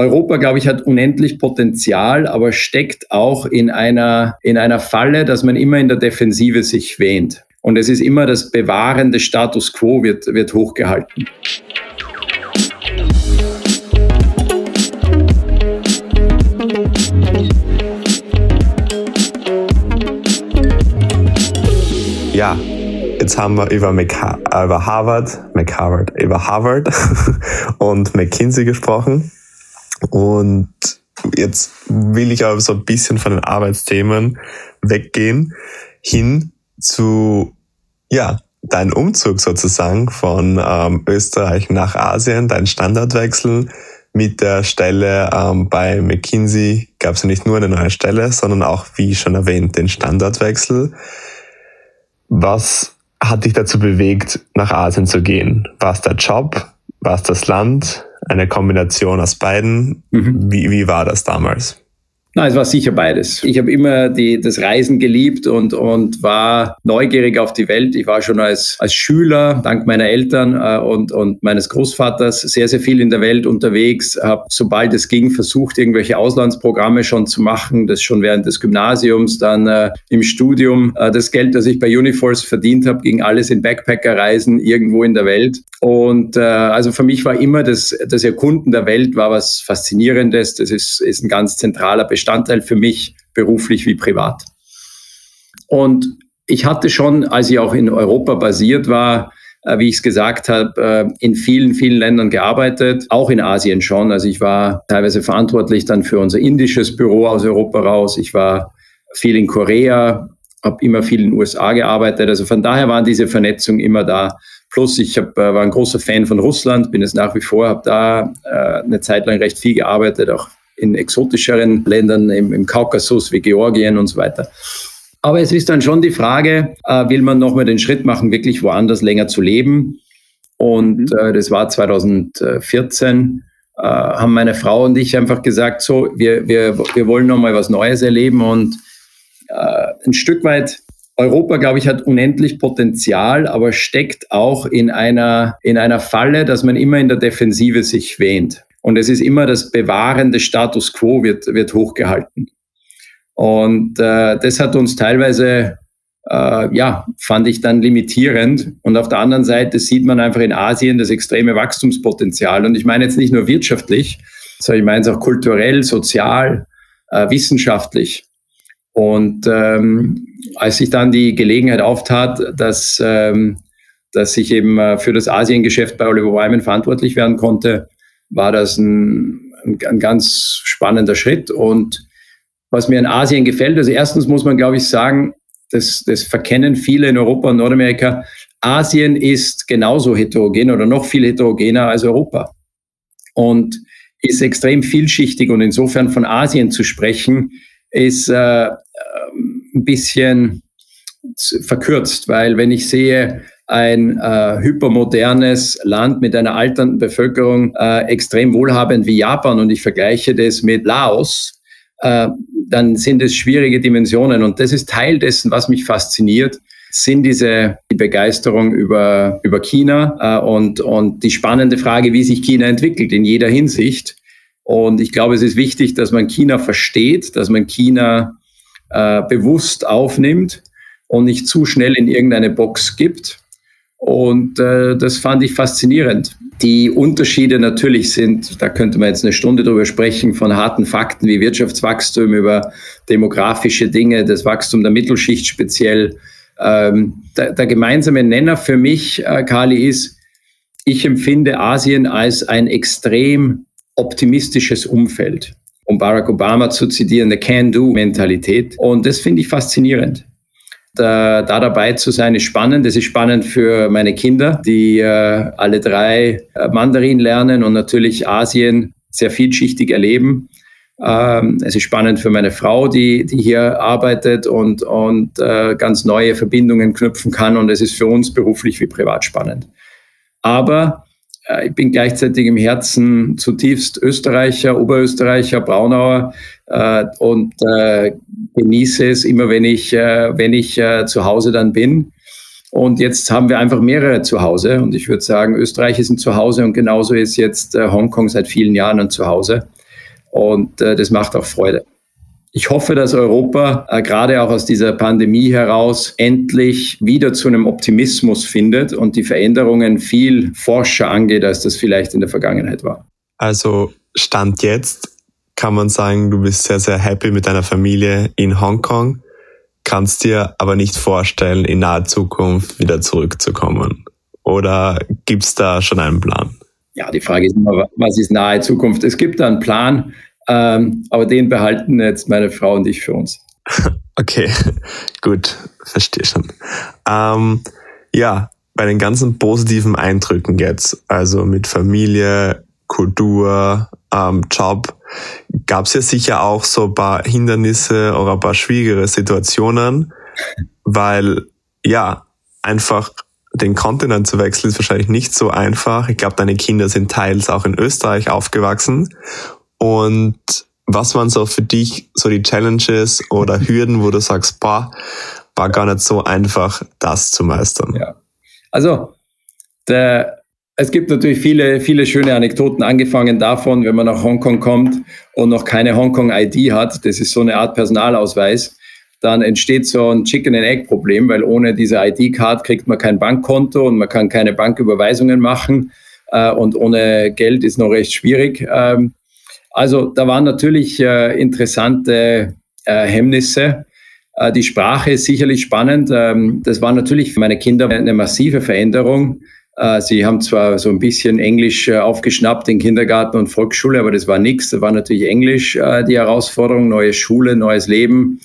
Europa, glaube ich, hat unendlich Potenzial, aber steckt auch in einer, in einer Falle, dass man immer in der Defensive sich wähnt. Und es ist immer das Bewahren des Status quo wird, wird hochgehalten. Ja, jetzt haben wir über, McHa über Harvard, McHarvard, über Harvard und McKinsey gesprochen. Und jetzt will ich aber so ein bisschen von den Arbeitsthemen weggehen, hin zu, ja, dein Umzug sozusagen von ähm, Österreich nach Asien, dein Standardwechsel mit der Stelle ähm, bei McKinsey gab es ja nicht nur eine neue Stelle, sondern auch, wie schon erwähnt, den Standardwechsel. Was hat dich dazu bewegt, nach Asien zu gehen? War es der Job? War es das Land? Eine Kombination aus beiden? Mhm. Wie, wie war das damals? Na, es war sicher beides. Ich habe immer die, das Reisen geliebt und, und war neugierig auf die Welt. Ich war schon als, als Schüler, dank meiner Eltern äh, und, und meines Großvaters, sehr, sehr viel in der Welt unterwegs. Habe, sobald es ging, versucht, irgendwelche Auslandsprogramme schon zu machen. Das schon während des Gymnasiums, dann äh, im Studium. Äh, das Geld, das ich bei Uniforce verdient habe, ging alles in Backpacker-Reisen irgendwo in der Welt. Und äh, also für mich war immer das, das Erkunden der Welt war was Faszinierendes. Das ist, ist ein ganz zentraler Bestandteil Bestandteil für mich, beruflich wie privat. Und ich hatte schon, als ich auch in Europa basiert war, äh, wie ich es gesagt habe, äh, in vielen, vielen Ländern gearbeitet, auch in Asien schon. Also ich war teilweise verantwortlich dann für unser indisches Büro aus Europa raus. Ich war viel in Korea, habe immer viel in den USA gearbeitet. Also von daher waren diese Vernetzungen immer da. Plus ich hab, äh, war ein großer Fan von Russland, bin es nach wie vor, habe da eine Zeit lang recht viel gearbeitet, auch in exotischeren Ländern im, im Kaukasus wie Georgien und so weiter. Aber es ist dann schon die Frage, äh, will man nochmal den Schritt machen, wirklich woanders länger zu leben? Und mhm. äh, das war 2014, äh, haben meine Frau und ich einfach gesagt, so, wir, wir, wir wollen nochmal was Neues erleben und äh, ein Stück weit Europa, glaube ich, hat unendlich Potenzial, aber steckt auch in einer, in einer Falle, dass man immer in der Defensive sich wähnt. Und es ist immer das Bewahren des Status quo wird, wird hochgehalten. Und äh, das hat uns teilweise, äh, ja, fand ich dann limitierend. Und auf der anderen Seite sieht man einfach in Asien das extreme Wachstumspotenzial. Und ich meine jetzt nicht nur wirtschaftlich, sondern ich meine es auch kulturell, sozial, äh, wissenschaftlich. Und ähm, als sich dann die Gelegenheit auftat, dass, ähm, dass ich eben äh, für das Asiengeschäft bei Oliver Wyman verantwortlich werden konnte, war das ein, ein, ein ganz spannender Schritt. Und was mir in Asien gefällt, also erstens muss man, glaube ich, sagen, das, das verkennen viele in Europa und Nordamerika. Asien ist genauso heterogen oder noch viel heterogener als Europa und ist extrem vielschichtig. Und insofern von Asien zu sprechen, ist äh, ein bisschen verkürzt, weil wenn ich sehe, ein äh, hypermodernes Land mit einer alternden Bevölkerung, äh, extrem wohlhabend wie Japan und ich vergleiche das mit Laos, äh, dann sind es schwierige Dimensionen. Und das ist Teil dessen, was mich fasziniert, sind diese die Begeisterung über, über China äh, und, und die spannende Frage, wie sich China entwickelt in jeder Hinsicht. Und ich glaube, es ist wichtig, dass man China versteht, dass man China äh, bewusst aufnimmt und nicht zu schnell in irgendeine Box gibt. Und äh, das fand ich faszinierend. Die Unterschiede natürlich sind, da könnte man jetzt eine Stunde drüber sprechen, von harten Fakten wie Wirtschaftswachstum über demografische Dinge, das Wachstum der Mittelschicht speziell. Ähm, der, der, gemeinsame Nenner für mich, äh, Kali, ist, ich empfinde Asien als ein extrem optimistisches Umfeld. Um Barack Obama zu zitieren, eine Can-Do-Mentalität. Und das finde ich faszinierend da, da dabei zu sein, ist spannend. Es ist spannend für meine Kinder, die äh, alle drei äh, Mandarin lernen und natürlich Asien sehr vielschichtig erleben. Ähm, es ist spannend für meine Frau, die, die hier arbeitet und, und äh, ganz neue Verbindungen knüpfen kann. Und es ist für uns beruflich wie privat spannend. Aber äh, ich bin gleichzeitig im Herzen zutiefst Österreicher, Oberösterreicher, Braunauer äh, und äh, genieße es immer, wenn ich, äh, wenn ich äh, zu Hause dann bin. Und jetzt haben wir einfach mehrere zu Hause. Und ich würde sagen, Österreich ist ein Zuhause und genauso ist jetzt äh, Hongkong seit vielen Jahren ein Zuhause. Und äh, das macht auch Freude. Ich hoffe, dass Europa äh, gerade auch aus dieser Pandemie heraus endlich wieder zu einem Optimismus findet und die Veränderungen viel forscher angeht, als das vielleicht in der Vergangenheit war. Also Stand jetzt kann man sagen, du bist sehr, sehr happy mit deiner Familie in Hongkong, kannst dir aber nicht vorstellen, in naher Zukunft wieder zurückzukommen. Oder gibt's da schon einen Plan? Ja, die Frage ist immer, was ist nahe Zukunft? Es gibt da einen Plan, ähm, aber den behalten jetzt meine Frau und ich für uns. Okay, gut, verstehe schon. Ähm, ja, bei den ganzen positiven Eindrücken jetzt, also mit Familie, Kultur, ähm, Job, gab es ja sicher auch so ein paar Hindernisse oder ein paar schwierigere Situationen, weil ja, einfach den Kontinent zu wechseln ist wahrscheinlich nicht so einfach. Ich glaube, deine Kinder sind teils auch in Österreich aufgewachsen und was waren so für dich so die Challenges oder Hürden, wo du sagst, boah, war gar nicht so einfach, das zu meistern? Ja. Also, der, es gibt natürlich viele, viele schöne Anekdoten, angefangen davon, wenn man nach Hongkong kommt und noch keine Hongkong-ID hat, das ist so eine Art Personalausweis, dann entsteht so ein Chicken-and-Egg-Problem, weil ohne diese ID-Card kriegt man kein Bankkonto und man kann keine Banküberweisungen machen äh, und ohne Geld ist noch recht schwierig. Ähm, also da waren natürlich äh, interessante äh, Hemmnisse. Äh, die Sprache ist sicherlich spannend. Ähm, das war natürlich für meine Kinder eine massive Veränderung. Äh, sie haben zwar so ein bisschen Englisch äh, aufgeschnappt in Kindergarten und Volksschule, aber das war nichts. Da war natürlich Englisch äh, die Herausforderung, neue Schule, neues Leben.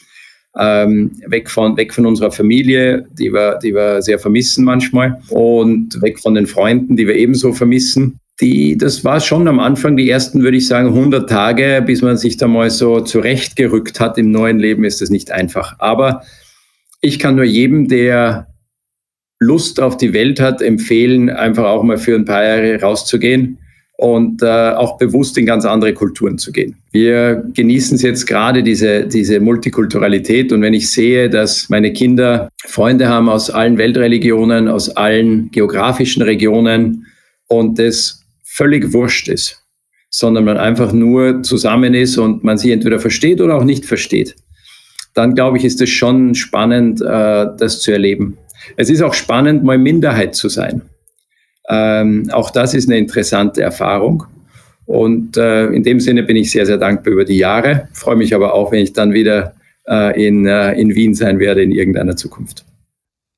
Ähm, weg, von, weg von unserer Familie, die wir, die wir sehr vermissen manchmal, und weg von den Freunden, die wir ebenso vermissen die, das war schon am Anfang, die ersten, würde ich sagen, 100 Tage, bis man sich da mal so zurechtgerückt hat im neuen Leben, ist das nicht einfach. Aber ich kann nur jedem, der Lust auf die Welt hat, empfehlen, einfach auch mal für ein paar Jahre rauszugehen und äh, auch bewusst in ganz andere Kulturen zu gehen. Wir genießen es jetzt gerade, diese, diese Multikulturalität. Und wenn ich sehe, dass meine Kinder Freunde haben aus allen Weltreligionen, aus allen geografischen Regionen und das völlig wurscht ist, sondern man einfach nur zusammen ist und man sie entweder versteht oder auch nicht versteht, dann glaube ich, ist es schon spannend, äh, das zu erleben. Es ist auch spannend, mal Minderheit zu sein. Ähm, auch das ist eine interessante Erfahrung. Und äh, in dem Sinne bin ich sehr, sehr dankbar über die Jahre. Freue mich aber auch, wenn ich dann wieder äh, in, äh, in Wien sein werde in irgendeiner Zukunft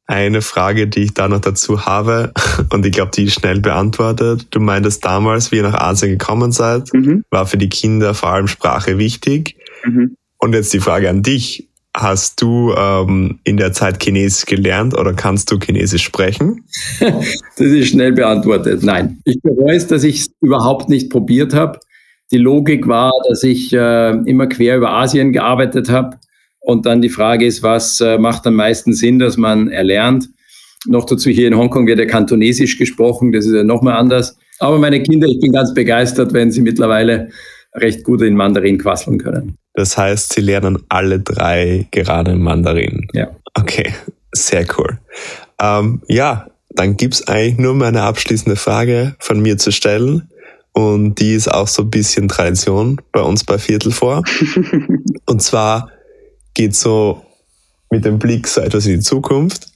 eine Frage, die ich da noch dazu habe und ich glaube, die ist schnell beantwortet. Du meintest damals, wie ihr nach Asien gekommen seid, mhm. war für die Kinder vor allem Sprache wichtig. Mhm. Und jetzt die Frage an dich. Hast du ähm, in der Zeit Chinesisch gelernt oder kannst du Chinesisch sprechen? das ist schnell beantwortet. Nein. Ich bereue es, dass ich es überhaupt nicht probiert habe. Die Logik war, dass ich äh, immer quer über Asien gearbeitet habe und dann die Frage ist, was äh, macht am meisten Sinn, dass man erlernt? Noch dazu hier in Hongkong wird ja Kantonesisch gesprochen, das ist ja nochmal anders. Aber meine Kinder, ich bin ganz begeistert, wenn sie mittlerweile recht gut in Mandarin quasseln können. Das heißt, sie lernen alle drei gerade Mandarin. Ja. Okay, sehr cool. Ähm, ja, dann gibt es eigentlich nur meine abschließende Frage von mir zu stellen. Und die ist auch so ein bisschen Tradition bei uns bei Viertel vor. Und zwar, geht so mit dem Blick so etwas in die Zukunft.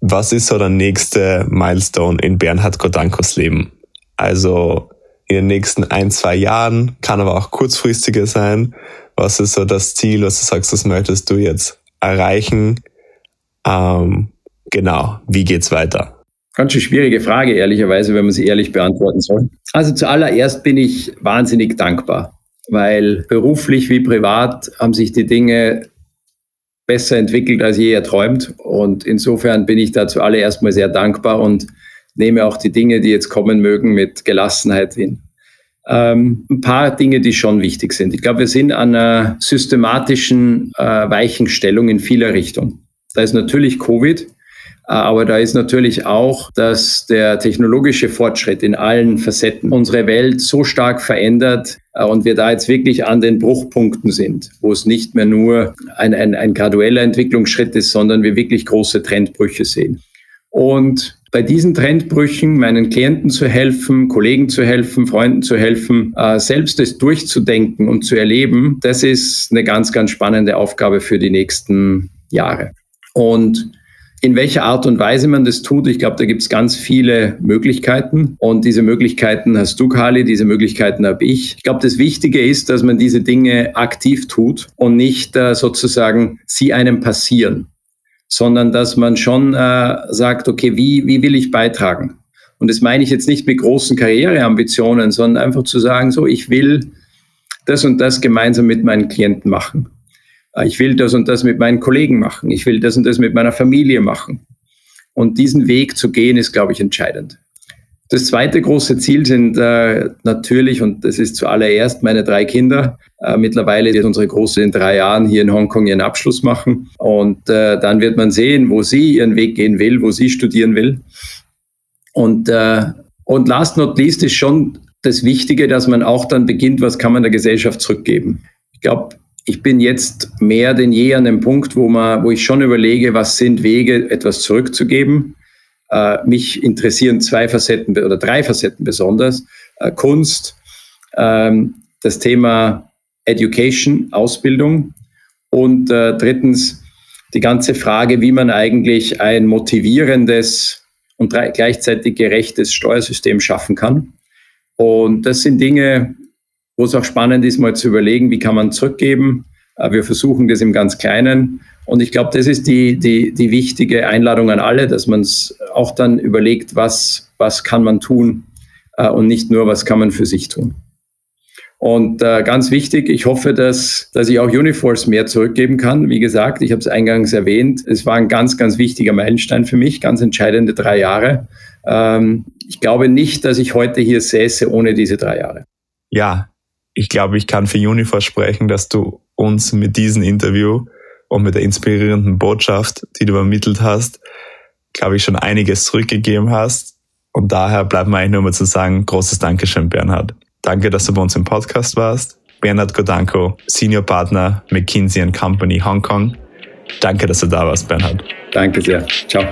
Was ist so der nächste Milestone in Bernhard Kodankos Leben? Also in den nächsten ein, zwei Jahren, kann aber auch kurzfristiger sein. Was ist so das Ziel, was du sagst, das möchtest du jetzt erreichen? Ähm, genau, wie geht's weiter? Ganz schön schwierige Frage, ehrlicherweise, wenn man sie ehrlich beantworten soll. Also zuallererst bin ich wahnsinnig dankbar, weil beruflich wie privat haben sich die Dinge besser entwickelt, als je erträumt. Und insofern bin ich da zuallererst mal sehr dankbar und nehme auch die Dinge, die jetzt kommen mögen, mit Gelassenheit hin. Ähm, ein paar Dinge, die schon wichtig sind. Ich glaube, wir sind an einer systematischen äh, Weichenstellung in vieler Richtung. Da ist natürlich Covid, äh, aber da ist natürlich auch, dass der technologische Fortschritt in allen Facetten unsere Welt so stark verändert äh, und wir da jetzt wirklich an den Bruchpunkten sind, wo es nicht mehr nur ein, ein, ein gradueller Entwicklungsschritt ist, sondern wir wirklich große Trendbrüche sehen. Und bei diesen Trendbrüchen meinen Klienten zu helfen, Kollegen zu helfen, Freunden zu helfen, äh, selbst es durchzudenken und zu erleben, das ist eine ganz, ganz spannende Aufgabe für die nächsten Jahre. Und in welcher Art und Weise man das tut, ich glaube, da gibt es ganz viele Möglichkeiten. Und diese Möglichkeiten hast du, Kali, diese Möglichkeiten habe ich. Ich glaube, das Wichtige ist, dass man diese Dinge aktiv tut und nicht äh, sozusagen sie einem passieren sondern dass man schon äh, sagt, okay, wie, wie will ich beitragen? Und das meine ich jetzt nicht mit großen Karriereambitionen, sondern einfach zu sagen, so, ich will das und das gemeinsam mit meinen Klienten machen. Äh, ich will das und das mit meinen Kollegen machen. Ich will das und das mit meiner Familie machen. Und diesen Weg zu gehen, ist, glaube ich, entscheidend. Das zweite große Ziel sind äh, natürlich, und das ist zuallererst meine drei Kinder. Äh, mittlerweile wird unsere Große in drei Jahren hier in Hongkong ihren Abschluss machen. Und äh, dann wird man sehen, wo sie ihren Weg gehen will, wo sie studieren will. Und, äh, und last not least ist schon das Wichtige, dass man auch dann beginnt, was kann man der Gesellschaft zurückgeben. Ich glaube, ich bin jetzt mehr denn je an dem Punkt, wo, man, wo ich schon überlege, was sind Wege, etwas zurückzugeben äh, mich interessieren zwei Facetten oder drei Facetten besonders. Äh, Kunst, ähm, das Thema Education, Ausbildung und äh, drittens die ganze Frage, wie man eigentlich ein motivierendes und gleichzeitig gerechtes Steuersystem schaffen kann. Und das sind Dinge, wo es auch spannend ist, mal zu überlegen, wie kann man zurückgeben. Äh, wir versuchen das im ganz Kleinen und ich glaube, das ist die, die, die wichtige Einladung an alle, dass man es auch dann überlegt, was, was kann man tun äh, und nicht nur, was kann man für sich tun. Und äh, ganz wichtig, ich hoffe, dass, dass ich auch Uniforce mehr zurückgeben kann. Wie gesagt, ich habe es eingangs erwähnt, es war ein ganz, ganz wichtiger Meilenstein für mich, ganz entscheidende drei Jahre. Ähm, ich glaube nicht, dass ich heute hier säße ohne diese drei Jahre. Ja, ich glaube, ich kann für Uniforce sprechen, dass du uns mit diesem Interview und mit der inspirierenden Botschaft, die du übermittelt hast, glaube ich, schon einiges zurückgegeben hast. Und daher bleibt mir eigentlich nur mal zu sagen, großes Dankeschön, Bernhard. Danke, dass du bei uns im Podcast warst. Bernhard Godanko, Senior Partner McKinsey Company Hongkong. Danke, dass du da warst, Bernhard. Danke sehr. Ciao.